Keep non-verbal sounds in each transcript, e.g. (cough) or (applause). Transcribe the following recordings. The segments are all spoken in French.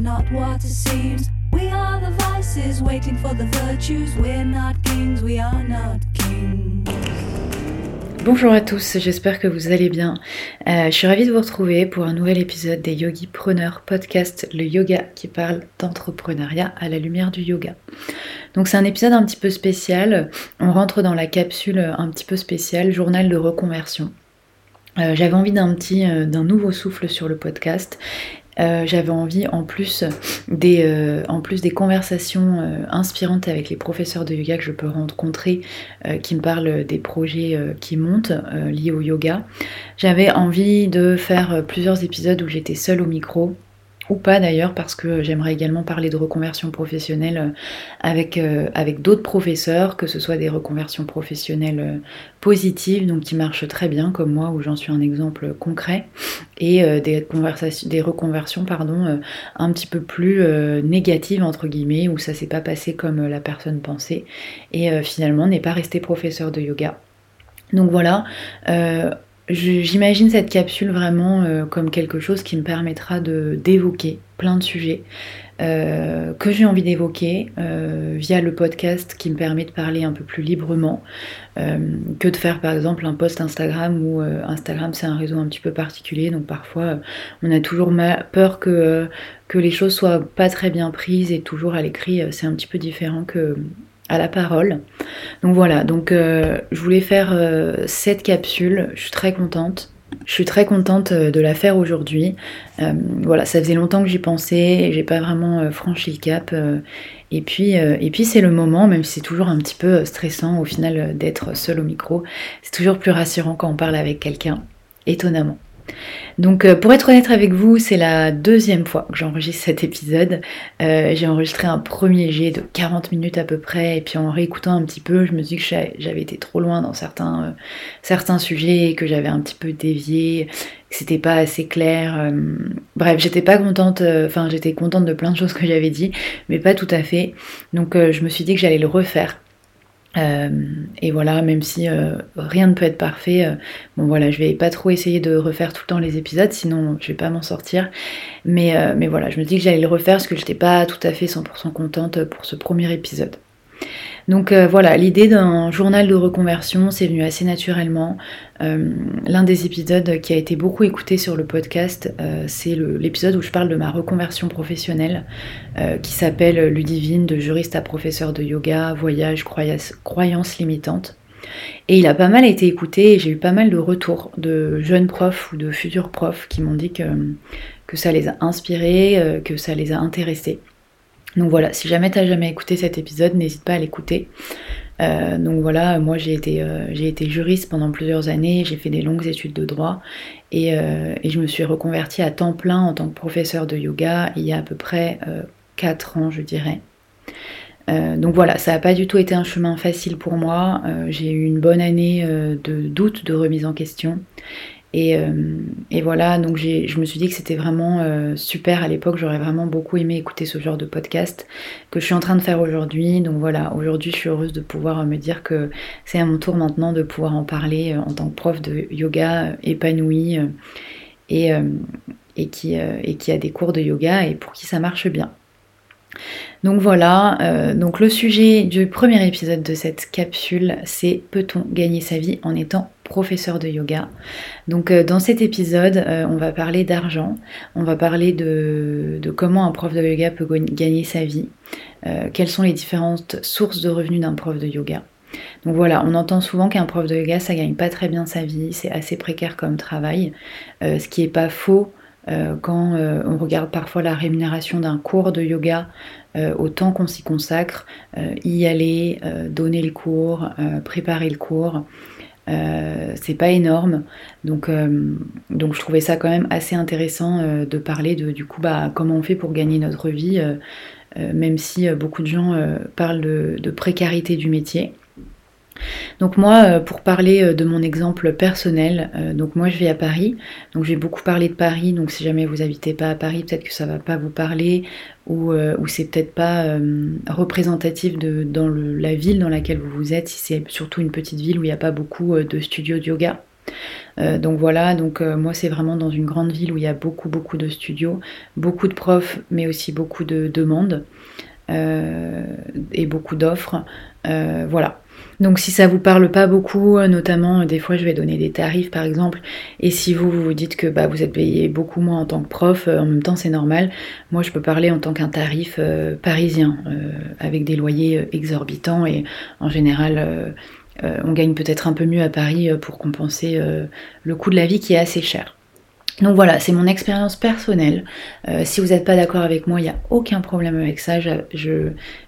not what it seems. We are the vices waiting for the virtues. We're not kings, we are not kings. Bonjour à tous, j'espère que vous allez bien. Euh, je suis ravie de vous retrouver pour un nouvel épisode des Yogi Preneurs podcast, le yoga qui parle d'entrepreneuriat à la lumière du yoga. Donc c'est un épisode un petit peu spécial, on rentre dans la capsule un petit peu spéciale, journal de reconversion. Euh, j'avais envie d'un petit, euh, d'un nouveau souffle sur le podcast euh, j'avais envie, en plus des, euh, conversations euh, inspirantes avec les professeurs de yoga que je peux rencontrer, qui me parlent des projets qui montent liés au yoga, j'avais envie de faire plusieurs épisodes où j'étais seule au micro ou pas d'ailleurs parce que j'aimerais également parler de reconversion professionnelle euh, avec, euh, avec d'autres professeurs, que ce soit des reconversions professionnelles euh, positives, donc qui marchent très bien comme moi où j'en suis un exemple concret, et des, conversations, des reconversions pardon, un petit peu plus négatives entre guillemets, où ça s'est pas passé comme la personne pensait, et finalement n'est pas resté professeur de yoga. Donc voilà, J'imagine cette capsule vraiment euh, comme quelque chose qui me permettra d'évoquer plein de sujets euh, que j'ai envie d'évoquer euh, via le podcast qui me permet de parler un peu plus librement que de faire par exemple un post Instagram où Instagram c'est un réseau un petit peu particulier donc parfois on a toujours peur que, que les choses soient pas très bien prises et toujours à l'écrit c'est un petit peu différent que à la parole. Donc voilà, donc euh, je voulais faire euh, cette capsule, je suis très contente. Je suis très contente euh, de la faire aujourd'hui. voilà, ça faisait longtemps que j'y pensais, j'ai pas vraiment franchi le cap. et puis, et puis c'est le moment, même si c'est toujours un petit peu stressant au final d'être seul au micro, c'est toujours plus rassurant quand on parle avec quelqu'un, étonnamment. Donc euh, pour être honnête avec vous, c'est la deuxième fois que j'enregistre cet épisode. Euh, j'ai enregistré un premier jet de 40 minutes à peu près, et puis en réécoutant un petit peu, je me suis dit que j'avais été trop loin dans certains, euh, certains sujets, que j'avais un petit peu dévié, que c'était pas assez clair. bref, j'étais pas contente, enfin j'étais contente de plein de choses que j'avais dit, mais pas tout à fait. Donc je me suis dit que j'allais le refaire euh, et voilà, même si euh, rien ne peut être parfait, euh, bon voilà, je vais pas trop essayer de refaire tout le temps les épisodes, sinon je vais pas m'en sortir. Mais, mais voilà, je me dis que j'allais le refaire parce que j'étais pas tout à fait 100% contente pour ce premier épisode. Donc euh, voilà, l'idée d'un journal de reconversion, c'est venu assez naturellement. Euh, l'un des épisodes qui a été beaucoup écouté sur le podcast, euh, c'est l'épisode où je parle de ma reconversion professionnelle, qui s'appelle Ludivine, de juriste à professeur de yoga, voyage, croyances limitantes. Et il a pas mal été écouté et j'ai eu pas mal de retours de jeunes profs ou de futurs profs qui m'ont dit que ça les a inspirés, que ça les a intéressés. Donc voilà, si jamais t'as jamais écouté cet épisode, n'hésite pas à l'écouter. Euh, donc voilà, moi j'ai été, euh, j'ai été juriste pendant plusieurs années, j'ai fait des longues études de droit et, euh, je me suis reconvertie à temps plein en tant que professeur de yoga il y a à peu près 4 ans je dirais. donc voilà, ça n'a pas du tout été un chemin facile pour moi. j'ai eu une bonne année de doute, de remise en question. Euh, et, voilà, donc je me suis dit que c'était vraiment euh, super à l'époque, j'aurais vraiment beaucoup aimé écouter ce genre de podcast que je suis en train de faire aujourd'hui. Donc voilà, aujourd'hui je suis heureuse de pouvoir me dire que c'est à mon tour maintenant de pouvoir en parler euh, en tant que prof de yoga épanoui et, qui, a des cours de yoga et pour qui ça marche bien. Donc voilà, euh, donc le sujet du premier épisode de cette capsule, c'est peut-on gagner sa vie en étant professeur de yoga. Donc euh, dans cet épisode, euh, on va parler d'argent, on va parler de, comment un prof de yoga peut gagner sa vie, quelles sont les différentes sources de revenus d'un prof de yoga. Donc voilà, on entend souvent qu'un prof de yoga, ça gagne pas très bien sa vie, c'est assez précaire comme travail, ce qui est pas faux euh, quand euh, on regarde parfois la rémunération d'un cours de yoga, euh, au temps qu'on s'y consacre, y aller, donner le cours, préparer le cours, c'est pas énorme. Donc, donc je trouvais ça quand même assez intéressant de parler de du coup bah, comment on fait pour gagner notre vie, même si beaucoup de gens parlent de précarité du métier. Donc moi, euh, pour parler euh, de mon exemple personnel, euh, donc moi je vis à Paris, donc j'ai beaucoup parlé de Paris, donc si jamais vous habitez pas à Paris, peut-être que ça va pas vous parler, ou, c'est peut-être pas représentatif de la ville dans laquelle vous vous êtes, si c'est surtout une petite ville où il n'y a pas beaucoup de studios de yoga. donc voilà, donc moi c'est vraiment dans une grande ville où il y a beaucoup beaucoup de studios, beaucoup de profs, mais aussi beaucoup de demandes et beaucoup d'offres. voilà. Donc si ça vous parle pas beaucoup, euh, notamment euh, des fois je vais donner des tarifs par exemple, et si vous vous dites que bah, vous êtes payé beaucoup moins en tant que prof, euh, en même temps c'est normal. Moi je peux parler en tant qu'un tarif parisien, avec des loyers exorbitants et en général on gagne peut-être un peu mieux à Paris pour compenser le coût de la vie qui est assez cher. Donc voilà, c'est mon expérience personnelle. Euh, si vous n'êtes pas d'accord avec moi, il n'y a aucun problème avec ça.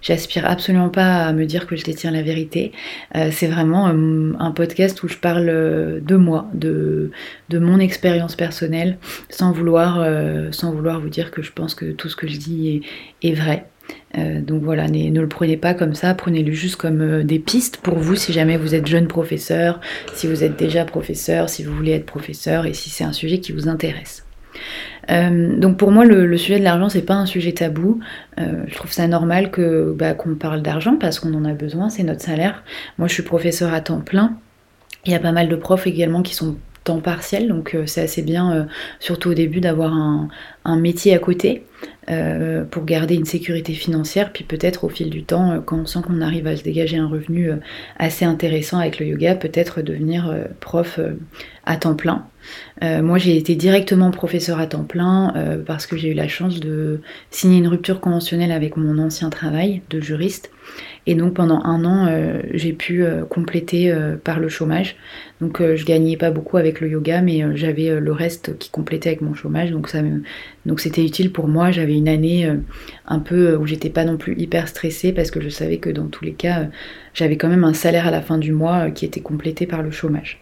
J'aspire absolument pas à me dire que je détiens la vérité. Euh, c'est vraiment euh, un podcast où je parle de moi, de, mon expérience personnelle, sans vouloir, vous dire que je pense que tout ce que je dis est vrai. Euh, donc voilà, ne, le prenez pas comme ça, prenez-le juste comme euh, des pistes pour vous si jamais vous êtes jeune professeur, si vous êtes déjà professeur, si vous voulez être professeur et si c'est un sujet qui vous intéresse. Euh, donc pour moi, le, sujet de l'argent, c'est pas un sujet tabou. je trouve ça normal que bah, qu'on parle d'argent parce qu'on en a besoin, c'est notre salaire. Moi, je suis professeur à temps plein. Il y a pas mal de profs également qui sont temps partiel, donc c'est assez bien, surtout au début, d'avoir un, métier à côté. Euh, pour garder une sécurité financière, puis peut-être au fil du temps, euh, quand on sent qu'on arrive à se dégager un revenu euh, assez intéressant avec le yoga, peut-être devenir prof à temps plein. Moi j'ai été directement professeur à temps plein parce que j'ai eu la chance de signer une rupture conventionnelle avec mon ancien travail de juriste et donc pendant un an, euh, j'ai pu euh, compléter euh, par le chômage. Donc je gagnais pas beaucoup avec le yoga, mais j'avais le reste qui complétait avec mon chômage. Donc c'était utile pour moi. J'avais une année un peu où j'étais pas non plus hyper stressée parce que je savais que dans tous les cas, j'avais quand même un salaire à la fin du mois qui était complété par le chômage.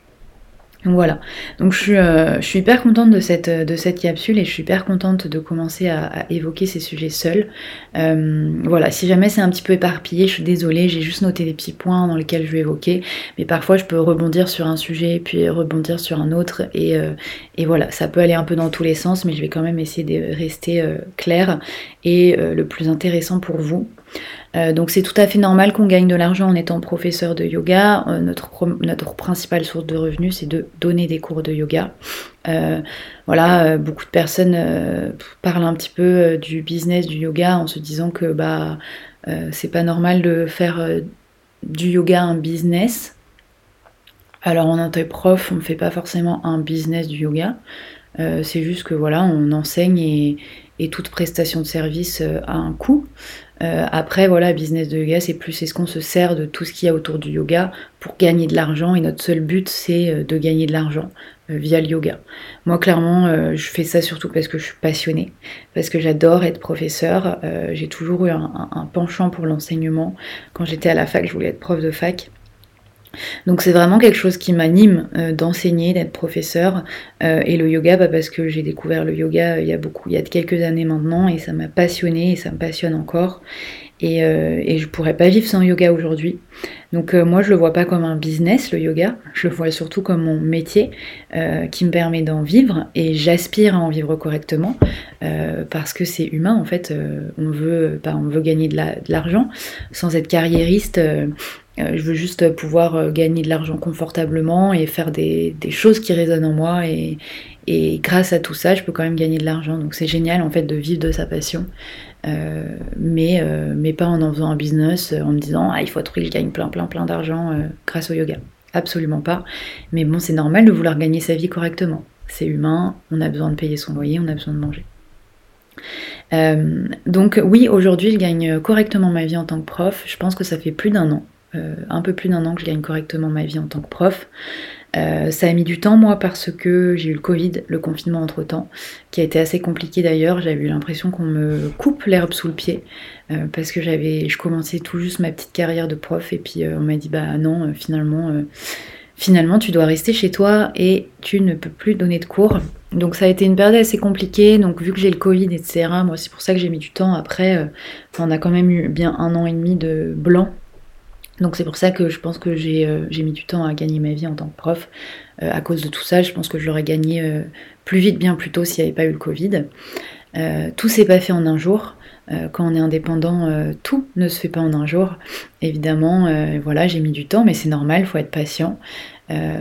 Donc voilà, donc je suis, euh, hyper contente de cette, capsule et je suis hyper contente de commencer à, évoquer ces sujets seuls. Euh, voilà, si jamais c'est un petit peu éparpillé, je suis désolée, j'ai juste noté des petits points dans lesquels je vais évoquer, mais parfois je peux rebondir sur un sujet puis rebondir sur un autre. Et, euh, et voilà, ça peut aller un peu dans tous les sens, mais je vais quand même essayer de rester claire et le plus intéressant pour vous. Euh, donc c'est tout à fait normal qu'on gagne de l'argent en étant professeur de yoga. Euh, notre, notre, principale source de revenus, c'est de donner des cours de yoga. Euh, voilà, beaucoup de personnes parlent un petit peu du business du yoga en se disant que bah c'est pas normal de faire du yoga un business. Alors en tant que prof, on ne fait pas forcément un business du yoga. c'est juste que voilà, on enseigne et, et toute prestation de service a un coût. Euh, après, voilà, business de yoga, c'est plus est-ce qu'on se sert de tout ce qu'il y a autour du yoga pour gagner de l'argent? Et notre seul but c'est euh, de gagner de l'argent euh, via le yoga. Moi, clairement, je fais ça surtout parce que je suis passionnée, parce que j'adore être professeur. J'ai toujours eu un penchant pour l'enseignement. Quand j'étais à la fac, je voulais être prof de fac. Donc c'est vraiment quelque chose qui m'anime euh, d'enseigner, d'être professeur. Euh, et le yoga, bah, parce que j'ai découvert le yoga euh, il y a beaucoup, il y a quelques années maintenant, et ça m'a passionné et ça me passionne encore. Et, et je pourrais pas vivre sans yoga aujourd'hui. Donc moi je le vois pas comme un business le yoga, je le vois surtout comme mon métier qui me permet d'en vivre et j'aspire à en vivre correctement parce que c'est humain en fait. on veut, bah, on veut gagner de l'argent sans être carriériste je veux juste pouvoir euh, gagner de l'argent confortablement et faire des, choses qui résonnent en moi et, grâce à tout ça, je peux quand même gagner de l'argent. Donc c'est génial en fait de vivre de sa passion, euh, mais, mais pas en en faisant un business, en me disant ah il faut que je gagne plein plein plein d'argent grâce au yoga. Absolument pas. Mais bon, c'est normal de vouloir gagner sa vie correctement. C'est humain, on a besoin de payer son loyer, on a besoin de manger. donc oui, aujourd'hui, je gagne correctement ma vie en tant que prof. Je pense que ça fait plus d'un an euh, un peu plus d'un an que je gagne correctement ma vie en tant que prof. Euh, ça a mis du temps moi parce que j'ai eu le Covid, le confinement entre temps, qui a été assez compliqué d'ailleurs. J'avais eu l'impression qu'on me coupe l'herbe sous le pied euh, parce que j'avais, je commençais tout juste ma petite carrière de prof et puis on m'a dit bah non finalement, finalement tu dois rester chez toi et tu ne peux plus donner de cours. Donc ça a été une période assez compliquée. Donc vu que j'ai le Covid etc. Moi c'est pour ça que j'ai mis du temps. Après on a quand même eu bien un an et demi de blanc donc c'est pour ça que je pense que j'ai euh, mis du temps à gagner ma vie en tant que prof. Euh, à cause de tout ça, je pense que je l'aurais gagné euh, plus vite, bien plus tôt s'il n'y avait pas eu le Covid. tout s'est pas fait en un jour. quand on est indépendant, tout ne se fait pas en un jour. Évidemment, voilà, j'ai mis du temps, mais c'est normal, il faut être patient.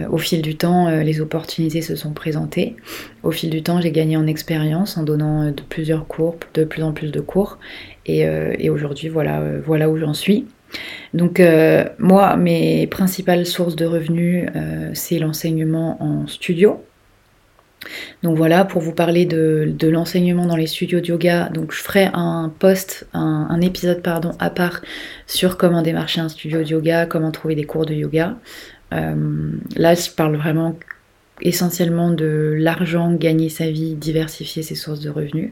au fil du temps, les opportunités se sont présentées. Au fil du temps, j'ai gagné en expérience en donnant de plusieurs cours, de plus en plus de cours. Et, et aujourd'hui, voilà, voilà où j'en suis. Donc moi, mes principales sources de revenus, c'est l'enseignement en studio. Donc voilà, pour vous parler de, l'enseignement dans les studios de yoga, donc je ferai un post, un, épisode pardon, à part sur comment démarcher un studio de yoga, comment trouver des cours de yoga. Euh, là, je parle vraiment essentiellement de l'argent, gagner sa vie, diversifier ses sources de revenus.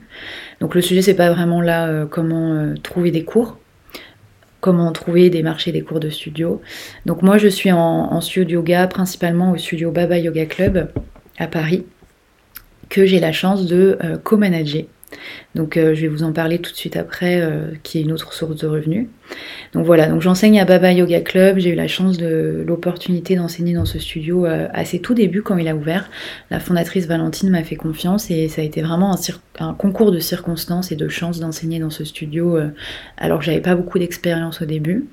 Donc le sujet, c'est pas vraiment là euh, comment euh, trouver des cours, comment trouver des marchés des cours de studio. Donc moi, je suis en, en studio yoga, principalement au studio Baba Yoga Club à Paris que j'ai la chance de euh, co-manager. Donc euh, je vais vous en parler tout de suite après, euh, qui est une autre source de revenus. Donc voilà, donc j'enseigne à Baba Yoga Club. J'ai eu la chance de l'opportunité d'enseigner dans ce studio à ses tout débuts quand il a ouvert. La fondatrice Valentine m'a fait confiance et ça a été vraiment un, concours de circonstances et de chance d'enseigner dans ce studio alors que j'avais pas beaucoup d'expérience au début.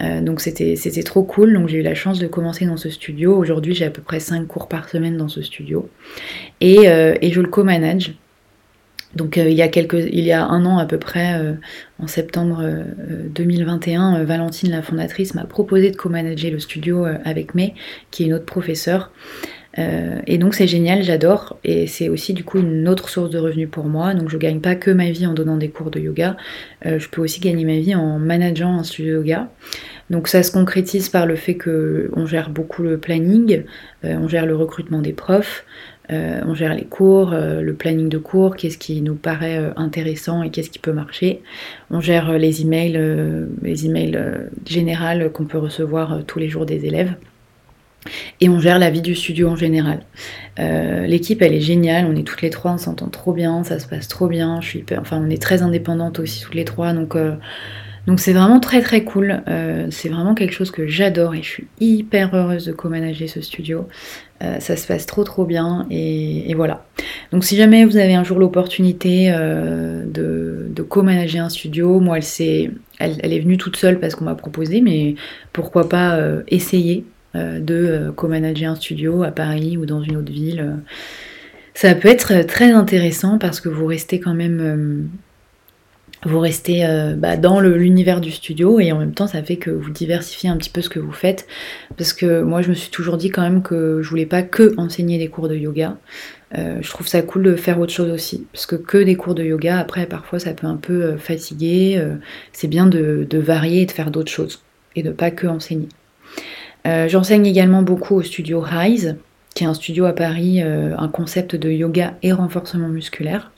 Euh, donc c'était trop cool. Donc j'ai eu la chance de commencer dans ce studio. Aujourd'hui j'ai à peu près 5 cours par semaine dans ce studio. Et, euh, je le co-manage. Donc euh, il, y a quelques, il y a un an à peu près, en septembre 2021, Valentine, la fondatrice, m'a proposé de co-manager le studio avec May, qui est une autre professeure. Euh, et donc c'est génial, j'adore. Et c'est aussi du coup une autre source de revenus pour moi. Donc je gagne pas que ma vie en donnant des cours de yoga, euh, je peux aussi gagner ma vie en manageant un studio de yoga. Donc ça se concrétise par le fait qu'on gère beaucoup le planning, euh, on gère le recrutement des profs, on gère les cours, le planning de cours, qu'est-ce qui nous paraît intéressant et qu'est-ce qui peut marcher. On gère les emails, les emails généraux qu'on peut recevoir tous les jours des élèves et on gère la vie du studio en général. Euh, l'équipe elle est géniale, on est toutes les trois, on s'entend trop bien, ça se passe trop bien. Enfin on est très indépendantes aussi toutes les trois, donc euh, donc c'est vraiment très très cool. Euh, c'est vraiment quelque chose que j'adore et je suis hyper heureuse de co-manager ce studio. ça se passe trop trop bien et, voilà. Donc si jamais vous avez un jour l'opportunité de, de co-manager un studio, moi elle, elle, elle, est venue toute seule parce qu'on m'a proposé, mais pourquoi pas essayer euh, de euh, co-manager un studio à Paris ou dans une autre ville. Euh. Ça peut être très intéressant parce que vous restez quand même vous restez bah, dans l'univers du studio et en même temps ça fait que vous diversifiez un petit peu ce que vous faites. Parce que moi je me suis toujours dit quand même que je voulais pas que enseigner des cours de yoga. Je trouve ça cool de faire autre chose aussi. Parce que que des cours de yoga après parfois ça peut un peu fatiguer c'est bien de, de, varier et de faire d'autres choses et de pas que enseigner. Euh, j'enseigne également beaucoup au studio Rise, qui est un studio à Paris, euh, un concept de yoga et renforcement musculaire.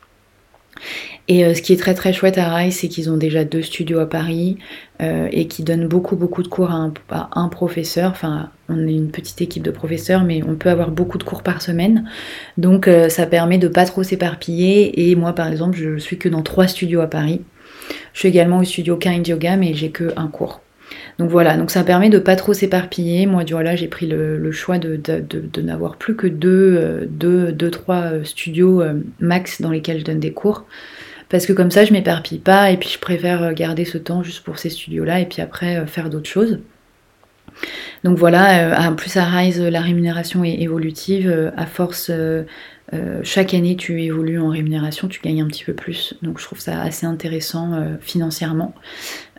Et euh, ce qui est très très chouette à Rise, c'est qu'ils ont déjà deux studios à Paris et qui donnent beaucoup beaucoup de cours à un, professeur. Enfin, on est une petite équipe de professeurs, mais on peut avoir beaucoup de cours par semaine. Donc ça permet de pas trop s'éparpiller. Et moi par exemple, je suis que dans trois studios à Paris. Je suis également au studio Kind Yoga, mais j'ai que un cours. Donc voilà, donc ça permet de pas trop s'éparpiller. Moi, du là, j'ai pris le, choix de, n'avoir plus que deux, euh, deux, deux, trois euh, studios euh, max dans lesquels je donne des cours. Parce que comme ça, je m'éparpille pas et puis je préfère garder ce temps juste pour ces studios-là et puis après faire d'autres choses. Donc voilà, en plus à Rise, la rémunération est évolutive. À force euh, chaque année, tu évolues en rémunération, tu gagnes un petit peu plus. Donc je trouve ça assez intéressant euh, financièrement.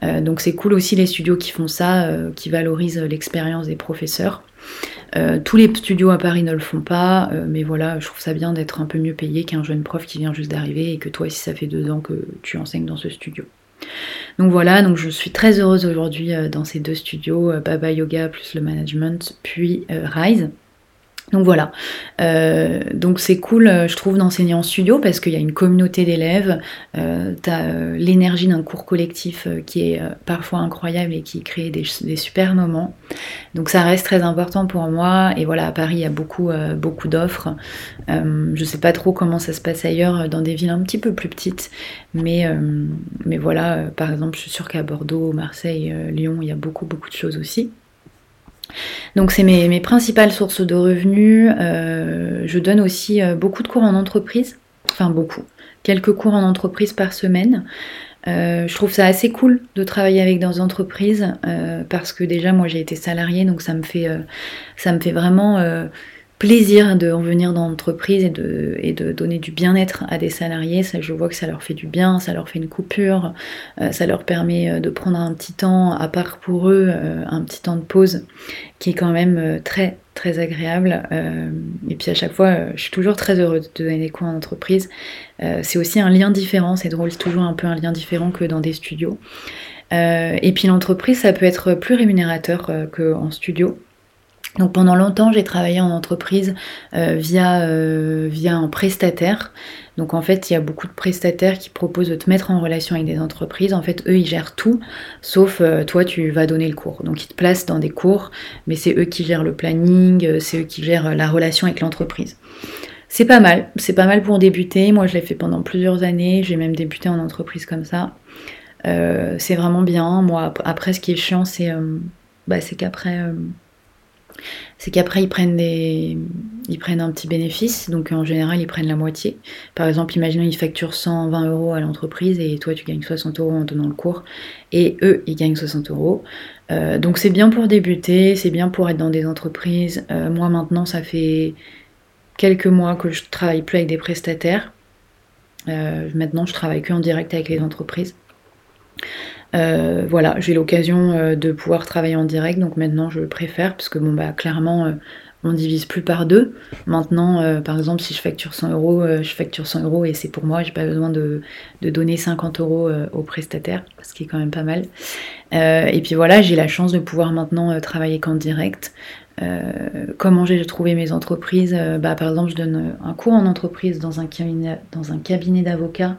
Euh, donc c'est cool aussi les studios qui font ça, qui valorisent l'expérience des professeurs. Tous les studios à Paris ne le font pas, mais voilà, je trouve ça bien d'être un peu mieux payé qu'un jeune prof qui vient juste d'arriver et que toi, si ça fait deux ans que tu enseignes dans ce studio. Donc voilà, donc je suis très heureuse aujourd'hui dans ces deux studios, Baba Yoga plus le management, puis Rise. Donc voilà, euh, donc c'est cool, euh, je trouve, d'enseigner en studio parce qu'il y a une communauté d'élèves, euh, tu as l'énergie d'un cours collectif qui est parfois incroyable et qui crée des, super moments. Donc ça reste très important pour moi. Et voilà, à Paris, il y a beaucoup, beaucoup d'offres. je sais pas trop comment ça se passe ailleurs dans des villes un petit peu plus petites, mais, mais voilà, par exemple, je suis sûre qu'à Bordeaux, Marseille, Lyon, il y a beaucoup, beaucoup de choses aussi. Donc c'est mes, principales sources de revenus. Euh, je donne aussi euh, beaucoup de cours en entreprise. enfin beaucoup, quelques cours en entreprise par semaine. Euh, je trouve ça assez cool de travailler avec des entreprises parce que déjà moi j'ai été salariée donc ça me fait vraiment plaisir de venir dans l'entreprise et de, et de donner du bien-être à des salariés. Ça, je vois que ça leur fait du bien, ça leur fait une coupure, euh, ça leur permet euh, de prendre un petit temps à part pour eux, euh, un petit temps de pause qui est quand même très très agréable. et puis à chaque fois, je suis toujours très heureuse de donner des cours en entreprise. c'est aussi un lien différent, c'est drôle, c'est toujours un peu un lien différent que dans des studios. et puis l'entreprise, ça peut être plus rémunérateur qu'en studio. Donc pendant longtemps, j'ai travaillé en entreprise euh, via, euh, via un prestataire. Donc en fait, il y a beaucoup de prestataires qui proposent de te mettre en relation avec des entreprises. En fait, eux, ils gèrent tout, sauf euh, toi, tu vas donner le cours. Donc ils te placent dans des cours, mais c'est eux qui gèrent le planning, c'est eux qui gèrent la relation avec l'entreprise. C'est pas mal, c'est pas mal pour débuter. Moi, je l'ai fait pendant plusieurs années. J'ai même débuté en entreprise comme ça. c'est vraiment bien. Moi, après, ce qui est chiant, c'est bah, qu'après c'est qu'après ils prennent un petit bénéfice. Donc en général ils prennent la moitié. Par exemple imaginons ils facturent 120 euros à l'entreprise et toi tu gagnes 60 euros en donnant le cours. Et eux ils gagnent 60 euros. Euh, donc c'est bien pour débuter c'est bien pour être dans des entreprises. Euh, moi maintenant ça fait quelques mois que je travaille plus avec des prestataires. Euh, maintenant je travaille que en direct avec les entreprises euh, voilà, j'ai l'occasion euh, de pouvoir travailler en direct, donc maintenant je préfère, parce que bon bah clairement euh, on divise plus par deux. Maintenant, par exemple, si je facture 100 euros, je facture 100 euros et c'est pour moi, j'ai pas besoin de, donner 50 euros au prestataire, ce qui est quand même pas mal. et puis voilà, j'ai la chance de pouvoir maintenant travailler qu'en direct. comment j'ai trouvé mes entreprises? Bah, Par exemple, je donne un cours en entreprise dans un cabinet d'avocats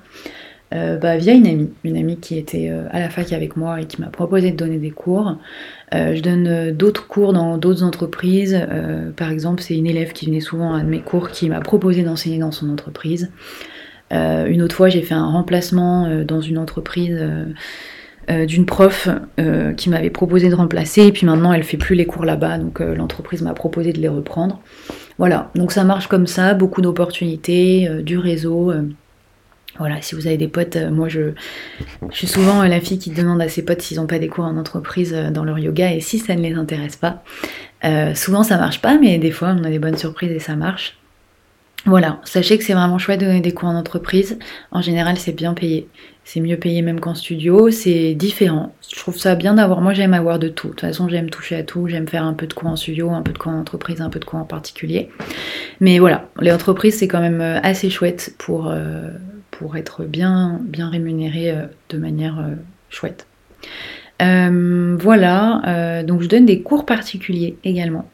euh, bah, via une amie, une amie qui était euh, à la fac avec moi et qui m'a proposé de donner des cours. Euh, je donne d'autres cours dans d'autres entreprises. par exemple, c'est une élève qui venait souvent à mes cours qui m'a proposé d'enseigner dans son entreprise. une autre fois, j'ai fait un remplacement dans une entreprise d'une prof qui m'avait proposé de remplacer. Et puis maintenant, elle fait plus les cours là-bas, donc l'entreprise m'a proposé de les reprendre. Voilà, donc ça marche comme ça, beaucoup d'opportunités, du réseau. Voilà, si vous avez des potes, euh, moi je, suis souvent euh, la fille qui demande à ses potes s'ils n'ont pas des cours en entreprise euh, dans leur yoga et si ça ne les intéresse pas. souvent ça marche pas, mais des fois on a des bonnes surprises et ça marche. Voilà, sachez que c'est vraiment chouette de donner des cours en entreprise. En général, c'est bien payé. C'est mieux payé même qu'en studio. C'est différent. Je trouve ça bien d'avoir. Moi, j'aime avoir de tout. De toute façon, j'aime toucher à tout. J'aime faire un peu de cours en studio, un peu de cours en entreprise, un peu de cours en particulier. Mais voilà, les entreprises, c'est quand même assez chouette pour pour être bien, bien rémunéré euh, de manière euh, chouette. Euh, voilà, donc je donne des cours particuliers également.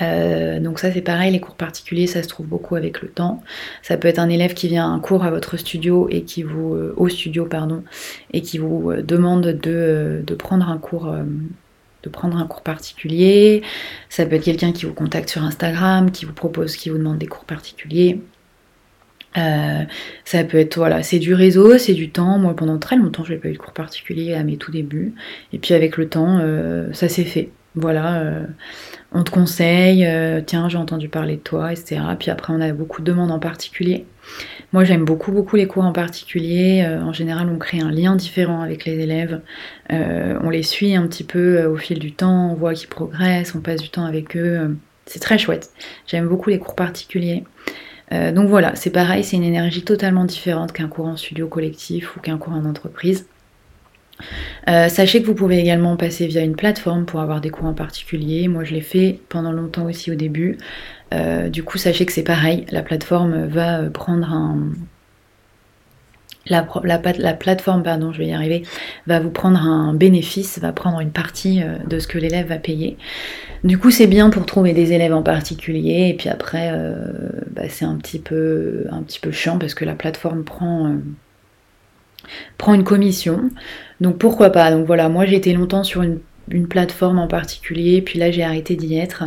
donc ça c'est pareil, les cours particuliers ça se trouve beaucoup avec le temps. Ça peut être un élève qui vient à un cours à votre studio et qui vous au studio pardon et qui vous demande de, de prendre un cours de prendre un cours particulier. Ça peut être quelqu'un qui vous contacte sur Instagram, qui vous propose, qui vous demande des cours particuliers. Euh, ça peut être, voilà, c'est du réseau, c'est du temps. Moi, pendant très longtemps, je n'ai pas eu de cours particulier à mes tout débuts. Et puis, avec le temps, euh, ça s'est fait. Voilà, euh, on te conseille, tiens, j'ai entendu parler de toi, etc. Puis après, on a beaucoup de demandes en particulier. Moi, j'aime beaucoup, beaucoup les cours en particulier. en général, on crée un lien différent avec les élèves. on les suit un petit peu au fil du temps, on voit qu'ils progressent, on passe du temps avec eux. C'est très chouette. J'aime beaucoup les cours particuliers. Euh, donc voilà, c'est pareil, c'est une énergie totalement différente qu'un cours en studio collectif ou qu'un cours en entreprise. Euh, sachez que vous pouvez également passer via une plateforme pour avoir des cours en particulier. Moi, je l'ai fait pendant longtemps aussi au début. Euh, du coup, sachez que c'est pareil. La plateforme va prendre un, la, la, plateforme, pardon, je vais y arriver, va vous prendre un bénéfice, va prendre une partie euh, de ce que l'élève va payer. Du coup, c'est bien pour trouver des élèves en particulier, et puis après, euh, bah, c'est un petit peu, un petit peu chiant parce que la plateforme prend, euh, prend une commission. Donc pourquoi pas? Donc voilà, moi j'ai été longtemps sur une une plateforme en particulier, puis là j'ai arrêté d'y être.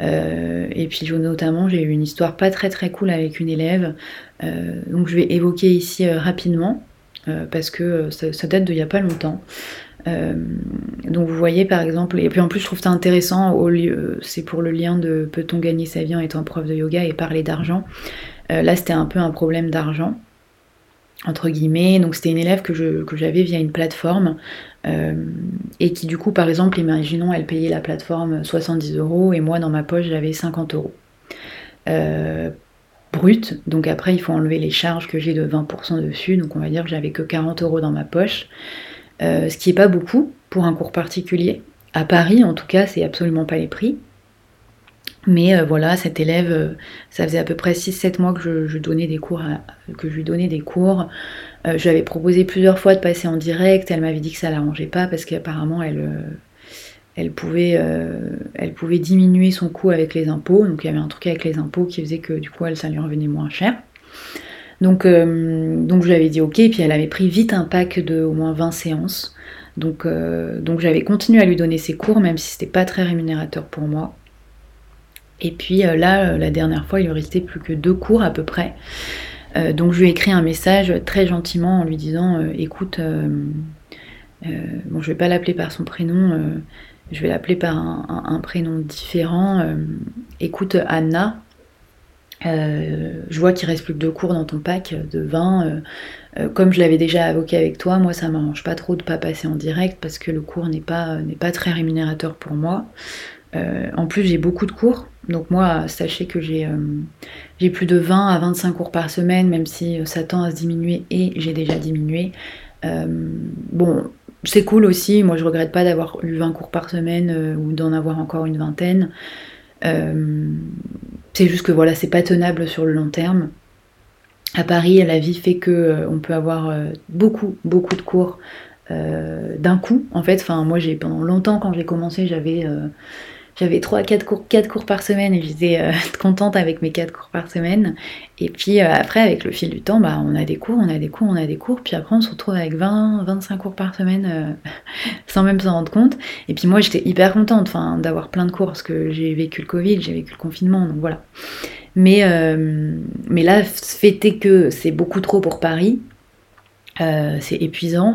Euh, et puis notamment j'ai eu une histoire pas très très cool avec une élève, euh, donc je vais évoquer ici euh, rapidement, parce que ça, date d'il y a pas longtemps. donc vous voyez par exemple, et puis en plus je trouve ça intéressant, au lieu, c'est pour le lien de peut-on gagner sa vie en étant prof de yoga et parler d'argent. là, c'était un peu un problème d'argent entre guillemets. Donc c'était une élève que, j'avais via une plateforme et qui du coup par exemple imaginons elle payait la plateforme 70 euros et moi dans ma poche j'avais 50 euros brut. Donc après, il faut enlever les charges que j'ai de 20% dessus. Donc on va dire que j'avais que 40 euros dans ma poche. Euh, ce qui n'est pas beaucoup pour un cours particulier. À Paris, en tout cas, c'est absolument pas les prix. Mais euh, voilà, cette élève, euh, ça faisait à peu près 6-7 mois que je, lui donnais des cours. je lui avais proposé plusieurs fois de passer en direct. Elle m'avait dit que ça l'arrangeait pas parce qu'apparemment elle elle pouvait, euh, diminuer son coût avec les impôts. Donc il y avait un truc avec les impôts qui faisait que du coup elle, ça lui revenait moins cher. Donc, euh, donc je lui avais dit ok, puis elle avait pris vite un pack de au moins 20 séances. Donc, euh, donc j'avais continué à lui donner ses cours, même si c'était pas très rémunérateur pour moi. Et puis là, la dernière fois, il lui restait plus que deux cours à peu près. donc je lui ai écrit un message très gentiment en lui disant écoute, bon je vais pas l'appeler par son prénom, je vais l'appeler par un, prénom différent. Euh, écoute, Anna, euh, je vois qu'il reste plus que deux cours dans ton pack de 20. Euh, comme je l'avais déjà avoqué avec toi, moi ça m'arrange pas trop de pas passer en direct parce que le cours n'est pas, n'est pas très rémunérateur pour moi. En plus j'ai beaucoup de cours, donc moi sachez que j'ai, j'ai plus de 20 à 25 cours par semaine, même si ça tend à se diminuer et j'ai déjà diminué. bon, c'est cool aussi, moi je regrette pas d'avoir eu 20 cours par semaine euh, ou d'en avoir encore une vingtaine. Euh, c'est juste que voilà, c'est pas tenable sur le long terme. À Paris, la vie fait que euh, on peut avoir beaucoup, beaucoup de cours d'un coup. En fait, enfin moi j'ai pendant longtemps quand j'ai commencé, j'avais j'avais 3 4 cours, 4 cours par semaine et j'étais euh, (laughs) contente avec mes 4 cours par semaine. Et puis euh, après, avec le fil du temps, bah, on a des cours, on a des cours, on a des cours. Puis après, on se retrouve avec 20, 25 cours par semaine euh, (laughs) sans même s'en rendre compte. Et puis moi, j'étais hyper contente d'avoir plein de cours parce que j'ai vécu le Covid, j'ai vécu le confinement, donc voilà. Mais, mais là, fait que c'est beaucoup trop pour Paris. c'est épuisant.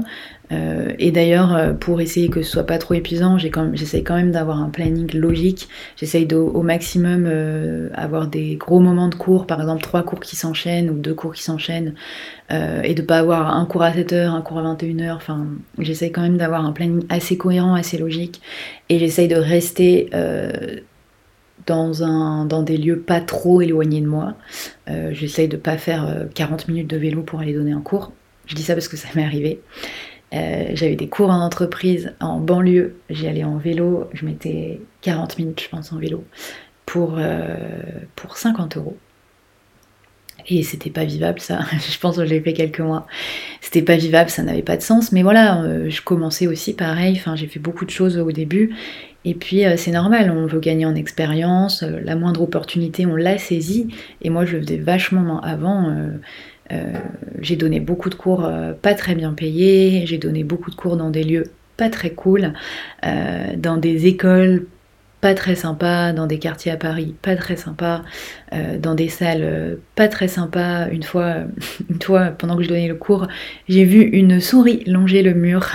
Euh, et d'ailleurs, euh, pour essayer que ce soit pas trop épuisant, j'essaye quand même d'avoir un planning logique. J'essaye au maximum euh, avoir des gros moments de cours, par exemple trois cours qui s'enchaînent ou deux cours qui s'enchaînent, et de pas avoir un cours à 7 h un cours à 21h. Enfin, j'essaye quand même d'avoir un planning assez cohérent, assez logique, et j'essaye de rester dans, un, dans des lieux pas trop éloignés de moi. j'essaye de pas faire 40 minutes de vélo pour aller donner un cours. Je dis ça parce que ça m'est arrivé. Euh, j'avais des cours en entreprise en banlieue, j'y allais en vélo, je mettais 40 minutes je pense en vélo pour, euh, pour 50 euros. Et c'était pas vivable ça, (laughs) je pense que je l'ai fait quelques mois. C'était pas vivable, ça n'avait pas de sens, mais voilà, euh, je commençais aussi pareil, enfin j'ai fait beaucoup de choses au début. Et puis c'est normal, on veut gagner en expérience, la moindre opportunité on l'a saisie, et moi je le faisais vachement avant j'ai donné beaucoup de cours euh, pas très bien payés, j'ai donné beaucoup de cours dans des lieux pas très cool, euh, dans des écoles pas très sympas, dans des quartiers à Paris pas très sympas, dans des salles pas très sympas. Une fois, (laughs) une fois, pendant que je donnais le cours, j'ai vu une souris longer le mur.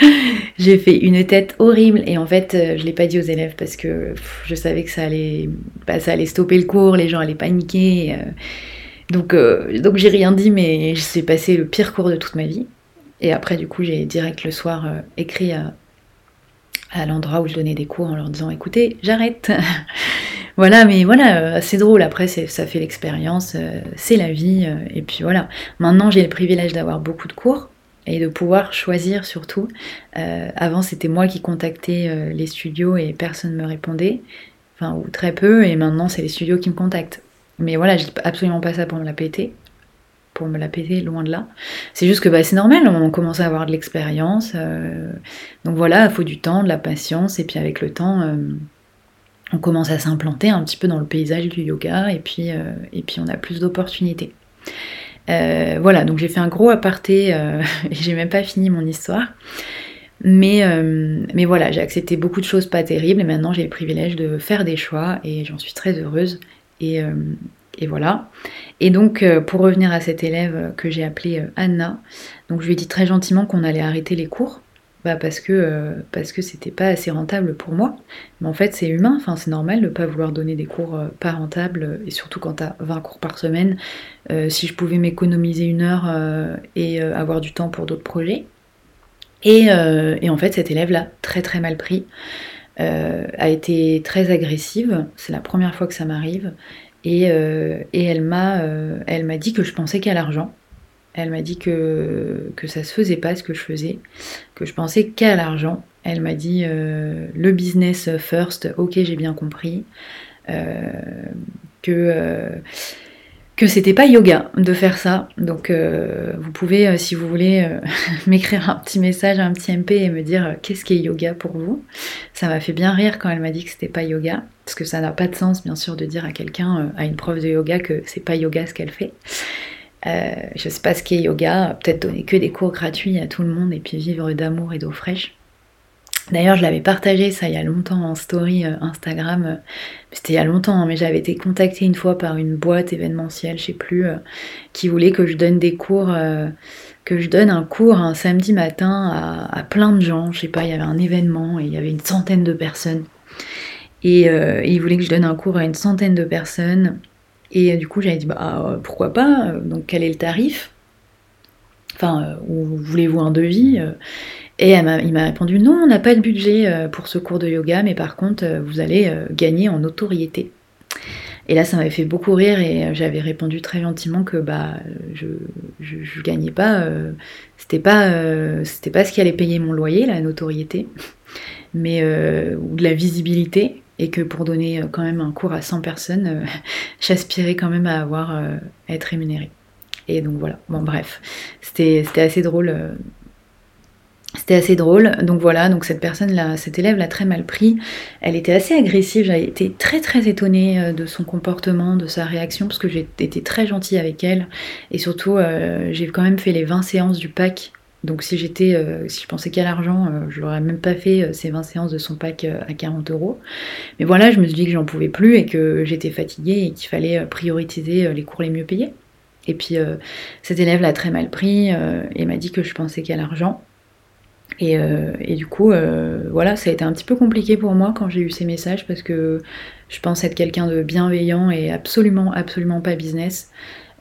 (laughs) j'ai fait une tête horrible et en fait je l'ai pas dit aux élèves parce que je savais que ça allait, bah, ça allait stopper le cours, les gens allaient paniquer. Donc, euh, donc j'ai rien dit, mais j'ai passé le pire cours de toute ma vie. Et après, du coup, j'ai direct le soir euh, écrit à, l'endroit où je donnais des cours en leur disant écoutez, j'arrête. (laughs) voilà, mais voilà, euh, c'est drôle. Après, ça fait l'expérience, c'est la vie. et puis voilà. Maintenant, j'ai le privilège d'avoir beaucoup de cours et de pouvoir choisir surtout. avant, c'était moi qui contactais les studios et personne ne me répondait. Enfin, ou très peu. Et maintenant, c'est les studios qui me contactent. Mais voilà, je dis absolument pas ça pour me la péter. Pour me la péter, loin de là. C'est juste que bah, c'est normal, on commence à avoir de l'expérience. Euh, donc voilà, il faut du temps, de la patience, et puis avec le temps, euh, on commence à s'implanter un petit peu dans le paysage du yoga, et puis, euh, et puis on a plus d'opportunités. voilà, donc j'ai fait un gros aparté, (laughs) et j'ai même pas fini mon histoire. Mais, mais voilà, j'ai accepté beaucoup de choses pas terribles, et maintenant j'ai le privilège de faire des choix, et j'en suis très heureuse. Euh, et, voilà. Et donc, euh, pour revenir à cette élève que j'ai appelée euh, Anna, donc je lui ai dit très gentiment qu'on allait arrêter les cours bah parce que c'était pas assez rentable pour moi. Mais en fait, c'est humain, enfin c'est normal de pas vouloir donner des cours pas rentables et surtout quand tu as 20 cours par semaine. si je pouvais m'économiser une heure et avoir du temps pour d'autres projets. Et, en fait, cette élève-là, très très mal pris, a été très agressive. C'est la première fois que ça m'arrive. Et, et elle m'a elle m'a dit que je pensais qu'à l'argent. Elle m'a dit que, que ça se faisait pas ce que je faisais, que je pensais qu'à l'argent. Elle m'a dit euh, le business first, ok j'ai bien compris, euh, que, euh, que c'était pas yoga de faire ça. Donc vous pouvez, si vous voulez, (laughs) m'écrire un petit message, un petit MP et me dire qu'est-ce qui est yoga pour vous. Ça m'a fait bien rire quand elle m'a dit que c'était pas yoga, parce que ça n'a pas de sens bien sûr de dire à quelqu'un, à une prof de yoga, que c'est pas yoga ce qu'elle fait. Euh, je sais pas ce qu'est yoga, peut-être donner que des cours gratuits à tout le monde et puis vivre d'amour et d'eau fraîche. D'ailleurs, je l'avais partagé ça il y a longtemps en story euh, Instagram. C'était il y a longtemps, hein, mais j'avais été contactée une fois par une boîte événementielle, je sais plus, euh, qui voulait que je donne des cours, que je donne un cours un samedi matin à, plein de gens. Je sais pas, il y avait un événement et il y avait une centaine de personnes. Et, et ils voulaient que je donne un cours à une centaine de personnes et euh, du coup, j'avais dit, bah, euh, pourquoi pas euh, Donc, quel est le tarif? Enfin, voulez-vous un devis? Et il m'a répondu, non, on n'a pas de budget pour ce cours de yoga, mais par contre, vous allez gagner en notoriété. Et là, ça m'avait fait beaucoup rire et j'avais répondu très gentiment que bah je, je, gagnais pas, c'était pas c'était pas ce qui allait payer mon loyer, la notoriété, (laughs) mais ou de la visibilité et que pour donner euh, quand même un cours à 100 personnes, euh, (laughs) j'aspirais quand même à avoir euh, à être rémunérée. Et donc voilà, bon bref, c'était assez drôle. C'était assez drôle. Donc voilà, donc cette personne là, cet élève l'a très mal pris. Elle était assez agressive. J'ai été très très étonnée de son comportement, de sa réaction, parce que j'ai été très gentille avec elle. Et surtout, j'ai quand même fait les 20 séances du pack donc si j'étais, euh, si je pensais qu'à l'argent, euh, je l'aurais même pas fait euh, ces 20 séances de son pack à 40 euros. Mais voilà, je me suis dit que j'en pouvais plus et que j'étais fatiguée et qu'il fallait prioriser les cours les mieux payés. Et puis cet élève l'a très mal pris et m'a dit que je pensais qu'à l'argent. Et, et, du coup, voilà, ça a été un petit peu compliqué pour moi quand j'ai eu ces messages parce que je pense être quelqu'un de bienveillant et absolument, absolument pas business.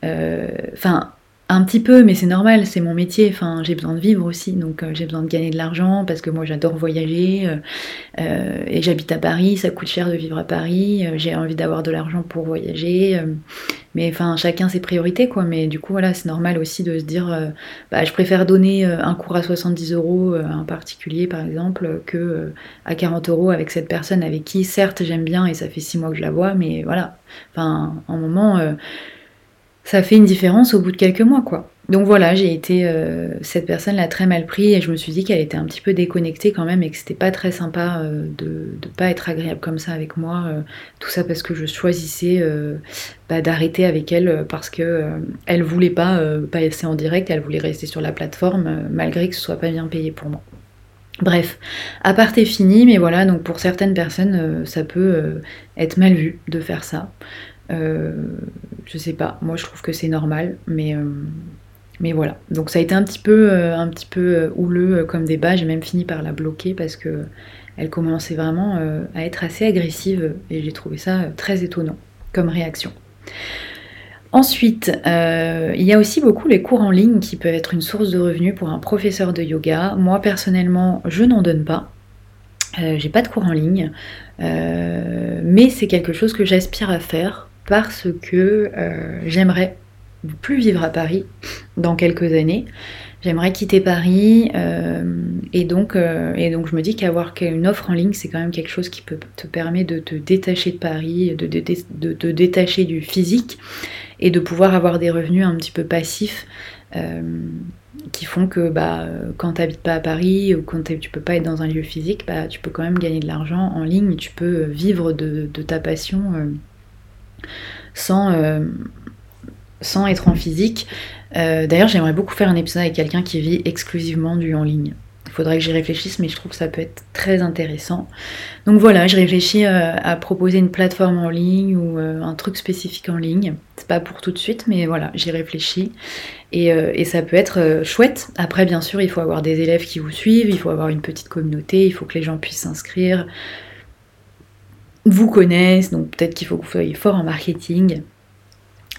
Enfin, un petit peu, mais c'est normal, c'est mon métier. Enfin, j'ai besoin de vivre aussi, donc euh, j'ai besoin de gagner de l'argent parce que moi j'adore voyager euh, euh, et j'habite à Paris. Ça coûte cher de vivre à Paris. j'ai envie d'avoir de l'argent pour voyager, mais enfin chacun ses priorités quoi. Mais du coup voilà, c'est normal aussi de se dire, bah, je préfère donner un cours à 70 euros à un particulier par exemple que à 40 euros avec cette personne avec qui certes j'aime bien et ça fait six mois que je la vois, mais voilà. Enfin, un moment ça fait une différence au bout de quelques mois, quoi. Donc voilà, j'ai été. Euh, cette personne l'a très mal pris et je me suis dit qu'elle était un petit peu déconnectée quand même et que c'était pas très sympa euh, de ne pas être agréable comme ça avec moi. Euh, tout ça parce que je choisissais bah, d'arrêter avec elle parce que elle voulait pas passer en direct, elle voulait rester sur la plateforme malgré que ce soit pas bien payé pour moi. Bref, à part est fini, mais voilà, donc pour certaines personnes, ça peut être mal vu de faire ça. Euh, je sais pas, moi je trouve que c'est normal, mais, euh, mais voilà. Donc ça a été un petit peu, euh, un petit peu houleux comme débat, j'ai même fini par la bloquer parce que elle commençait vraiment à être assez agressive et j'ai trouvé ça très étonnant comme réaction. Ensuite, il y a aussi beaucoup les cours en ligne qui peuvent être une source de revenus pour un professeur de yoga. Moi personnellement, je n'en donne pas. j'ai pas de cours en ligne, mais c'est quelque chose que j'aspire à faire parce que euh, j'aimerais plus vivre à Paris dans quelques années. J'aimerais quitter Paris euh, et, donc, euh, et donc je me dis qu'avoir une offre en ligne, c'est quand même quelque chose qui peut te permettre de te détacher de Paris, de, te détacher du physique et de pouvoir avoir des revenus un petit peu passifs qui font que bah, quand tu n'habites pas à Paris ou quand tu peux pas être dans un lieu physique, bah, tu peux quand même gagner de l'argent en ligne, tu peux vivre de ta passion sans, euh, sans être en physique. Euh, d'ailleurs, j'aimerais beaucoup faire un épisode avec quelqu'un qui vit exclusivement du en ligne. Il faudrait que j'y réfléchisse, mais je trouve que ça peut être très intéressant. Donc voilà, je réfléchis à proposer une plateforme en ligne ou un truc spécifique en ligne. C'est pas pour tout de suite, mais voilà, j'y réfléchis. Et, et, ça peut être chouette. Après, bien sûr, il faut avoir des élèves qui vous suivent, il faut avoir une petite communauté, il faut que les gens puissent s'inscrire, vous connaissent, donc peut-être qu'il faut que vous soyez fort en marketing.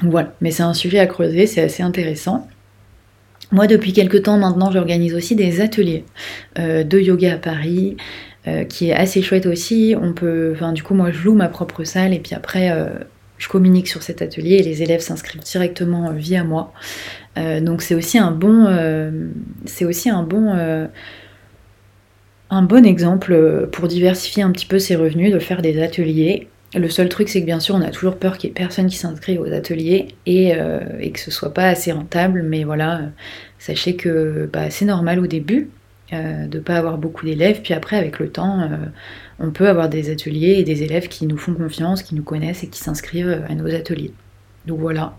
Voilà, mais c'est un sujet à creuser, c'est assez intéressant. Moi, depuis quelques temps maintenant, j'organise aussi des ateliers euh, de yoga à Paris, euh, qui est assez chouette aussi. On peut, enfin, du coup, moi, je loue ma propre salle et puis après, euh, je communique sur cet atelier et les élèves s'inscrivent directement via moi. donc, c'est aussi un bon, c'est aussi un bon un bon exemple euh, pour diversifier un petit peu ses revenus, de faire des ateliers. Le seul truc, c'est que bien sûr, on a toujours peur qu'il n'y ait personne qui s'inscrit aux ateliers et, euh, que ce soit pas assez rentable. Mais voilà, euh, sachez que bah, c'est normal au début de ne pas avoir beaucoup d'élèves. Puis après, avec le temps, on peut avoir des ateliers et des élèves qui nous font confiance, qui nous connaissent et qui s'inscrivent à nos ateliers. Donc voilà.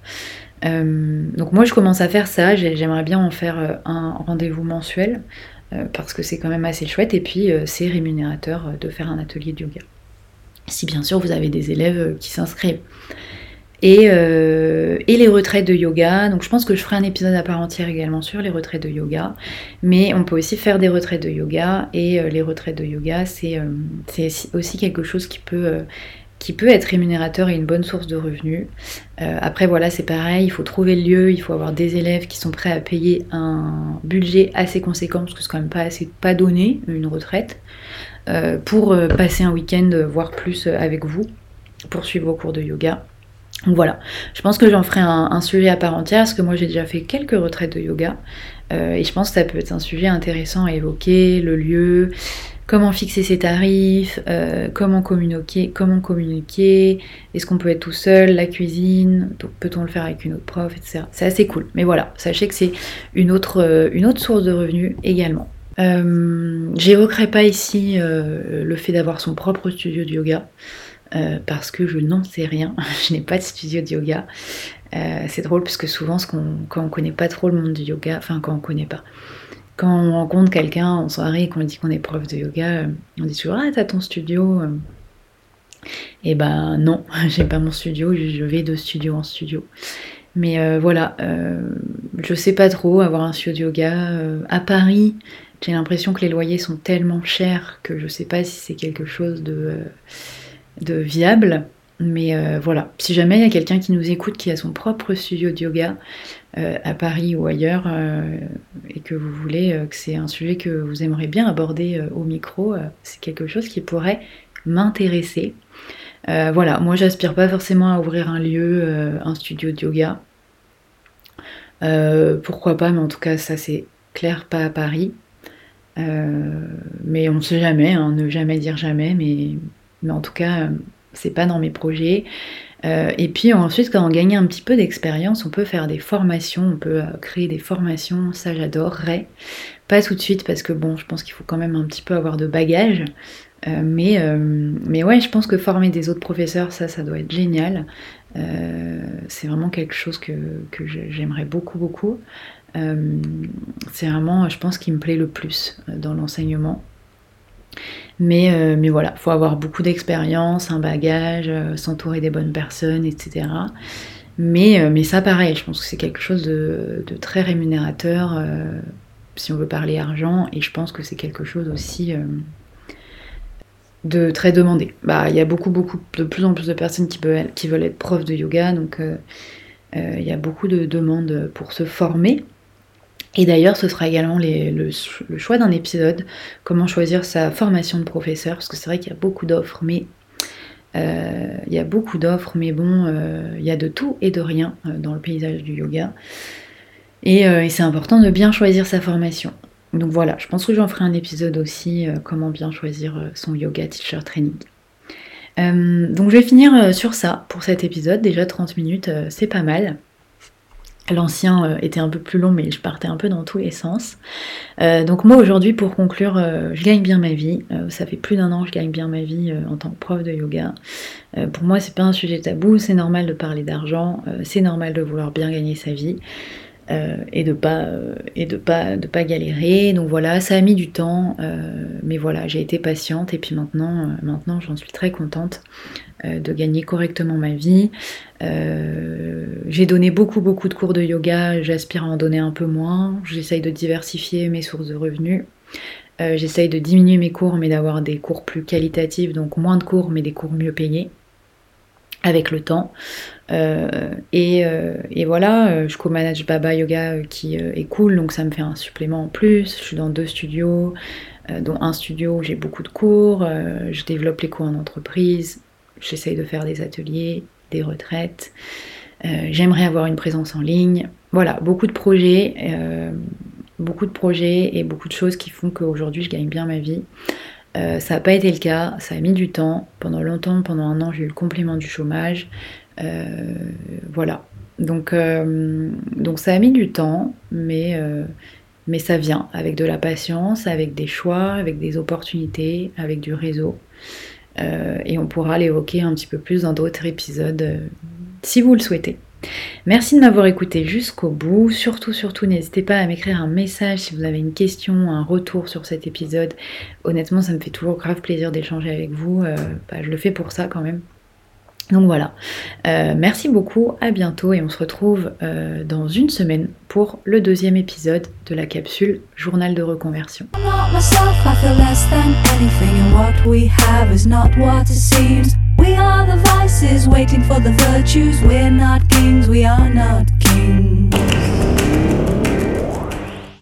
donc moi, je commence à faire ça. J'aimerais bien en faire un rendez-vous mensuel euh, parce que c'est quand même assez chouette et puis euh, c'est rémunérateur euh, de faire un atelier de yoga. Si bien sûr vous avez des élèves qui s'inscrivent. Et, et, les retraites de yoga. Donc je pense que je ferai un épisode à part entière également sur les retraites de yoga. Mais on peut aussi faire des retraites de yoga. Et les retraites de yoga, c'est aussi quelque chose qui peut qui peut être rémunérateur et une bonne source de revenus. Euh, après voilà c'est pareil, il faut trouver le lieu, il faut avoir des élèves qui sont prêts à payer un budget assez conséquent, parce que c'est quand même pas assez pas donné une retraite, euh, pour euh, passer un week-end, voire plus avec vous, pour suivre vos cours de yoga. Donc voilà, je pense que j'en ferai un, sujet à part entière, parce que moi j'ai déjà fait quelques retraites de yoga, et je pense que ça peut être un sujet intéressant à évoquer, le lieu, comment fixer ses tarifs, euh, comment communiquer, est-ce qu'on peut être tout seul, la cuisine, peut-on le faire avec une autre prof, etc. C'est assez cool. Mais voilà, sachez que c'est une autre, euh, source de revenus également. Euh, J'évoquerai pas ici le fait d'avoir son propre studio de yoga. parce que je n'en sais rien, (laughs) je n'ai pas de studio de yoga. c'est drôle parce que souvent, quand on connaît pas trop le monde du yoga, enfin quand on connaît pas, quand on rencontre quelqu'un en soirée et qu'on dit qu'on est prof de yoga, on dit toujours Ah, t'as ton studio Et eh ben non, (laughs) j'ai pas mon studio, je vais de studio en studio. Mais euh, voilà, euh, je sais pas trop avoir un studio de yoga. Euh, à Paris, j'ai l'impression que les loyers sont tellement chers que je sais pas si c'est quelque chose de, viable. Mais voilà, si jamais il y a quelqu'un qui nous écoute qui a son propre studio de yoga, à Paris ou ailleurs euh, et que vous voulez euh, que c'est un sujet que vous aimeriez bien aborder au micro, c'est quelque chose qui pourrait m'intéresser. voilà, moi j'aspire pas forcément à ouvrir un lieu, un studio de yoga. pourquoi pas, mais en tout cas ça c'est clair, pas à Paris. mais on ne sait jamais, hein, ne jamais dire jamais, mais, mais en tout cas c'est pas dans mes projets. Euh, et puis ensuite, quand on gagne un petit peu d'expérience, on peut faire des formations, on peut euh, créer des formations, ça j'adorerais. Pas tout de suite parce que bon, je pense qu'il faut quand même un petit peu avoir de bagages. Euh, mais, mais ouais, je pense que former des autres professeurs, ça, ça doit être génial. c'est vraiment quelque chose que, que j'aimerais beaucoup, beaucoup. c'est vraiment, je pense, qui me plaît le plus dans l'enseignement. Mais, euh, mais voilà, faut avoir beaucoup d'expérience, un bagage, euh, s'entourer des bonnes personnes, etc. Mais, euh, mais ça, pareil, je pense que c'est quelque chose de, très rémunérateur si on veut parler argent, et je pense que c'est quelque chose aussi de très demandé. Bah, il y a beaucoup, beaucoup, de plus en plus de personnes qui veulent, qui veulent être profs de yoga, donc il y a beaucoup de demandes pour se former. Et d'ailleurs, ce sera également le, choix d'un épisode, comment choisir sa formation de professeur, parce que c'est vrai qu'il y a beaucoup d'offres, mais euh, il y a beaucoup d'offres, mais bon, euh, il y a de tout et de rien euh, dans le paysage du yoga. Et, et c'est important de bien choisir sa formation. Donc voilà, je pense que j'en ferai un épisode aussi, comment bien choisir son yoga teacher training. donc je vais finir sur ça pour cet épisode, déjà 30 minutes, c'est pas mal. L'ancien euh, était un peu plus long, mais je partais un peu dans tous les sens. Euh, donc moi aujourd'hui, pour conclure, euh, je gagne bien ma vie. ça fait plus d'un an je gagne bien ma vie en tant que prof de yoga. pour moi, c'est pas un sujet tabou. C'est normal de parler d'argent. c'est normal de vouloir bien gagner sa vie. et de pas et de pas de pas galérer. Donc voilà, ça a mis du temps, mais voilà, j'ai été patiente et puis maintenant j'en suis très contente de gagner correctement ma vie. J'ai donné beaucoup beaucoup de cours de yoga, j'aspire à en donner un peu moins. J'essaye de diversifier mes sources de revenus. Euh, j'essaye de diminuer mes cours, mais d'avoir des cours plus qualitatifs, donc moins de cours, mais des cours mieux payés avec le temps. Euh, euh, et, voilà, je co-manage Baba Yoga qui est cool, donc ça me fait un supplément en plus. Je suis dans deux studios, dont un studio où j'ai beaucoup de cours. je développe les cours en entreprise. J'essaye de faire des ateliers, des retraites. J'aimerais avoir une présence en ligne. Voilà, beaucoup de projets beaucoup de projets et beaucoup de choses qui font qu'aujourd'hui je gagne bien ma vie. Euh, ça n'a pas été le cas, ça a mis du temps. Pendant longtemps, pendant un an, j'ai eu le complément du chômage. Euh, voilà. Donc, euh, donc ça a mis du temps, mais, mais ça vient avec de la patience, avec des choix, avec des opportunités, avec du réseau. Et on pourra l'évoquer un petit peu plus dans d'autres épisodes si vous le souhaitez. Merci de m'avoir écouté jusqu'au bout. Surtout, surtout, n'hésitez pas à m'écrire un message si vous avez une question, un retour sur cet épisode. Honnêtement, ça me fait toujours grave plaisir d'échanger avec vous. Euh, bah, je le fais pour ça quand même. Donc voilà, euh, merci beaucoup, à bientôt et on se retrouve euh, dans une semaine pour le deuxième épisode de la capsule Journal de reconversion.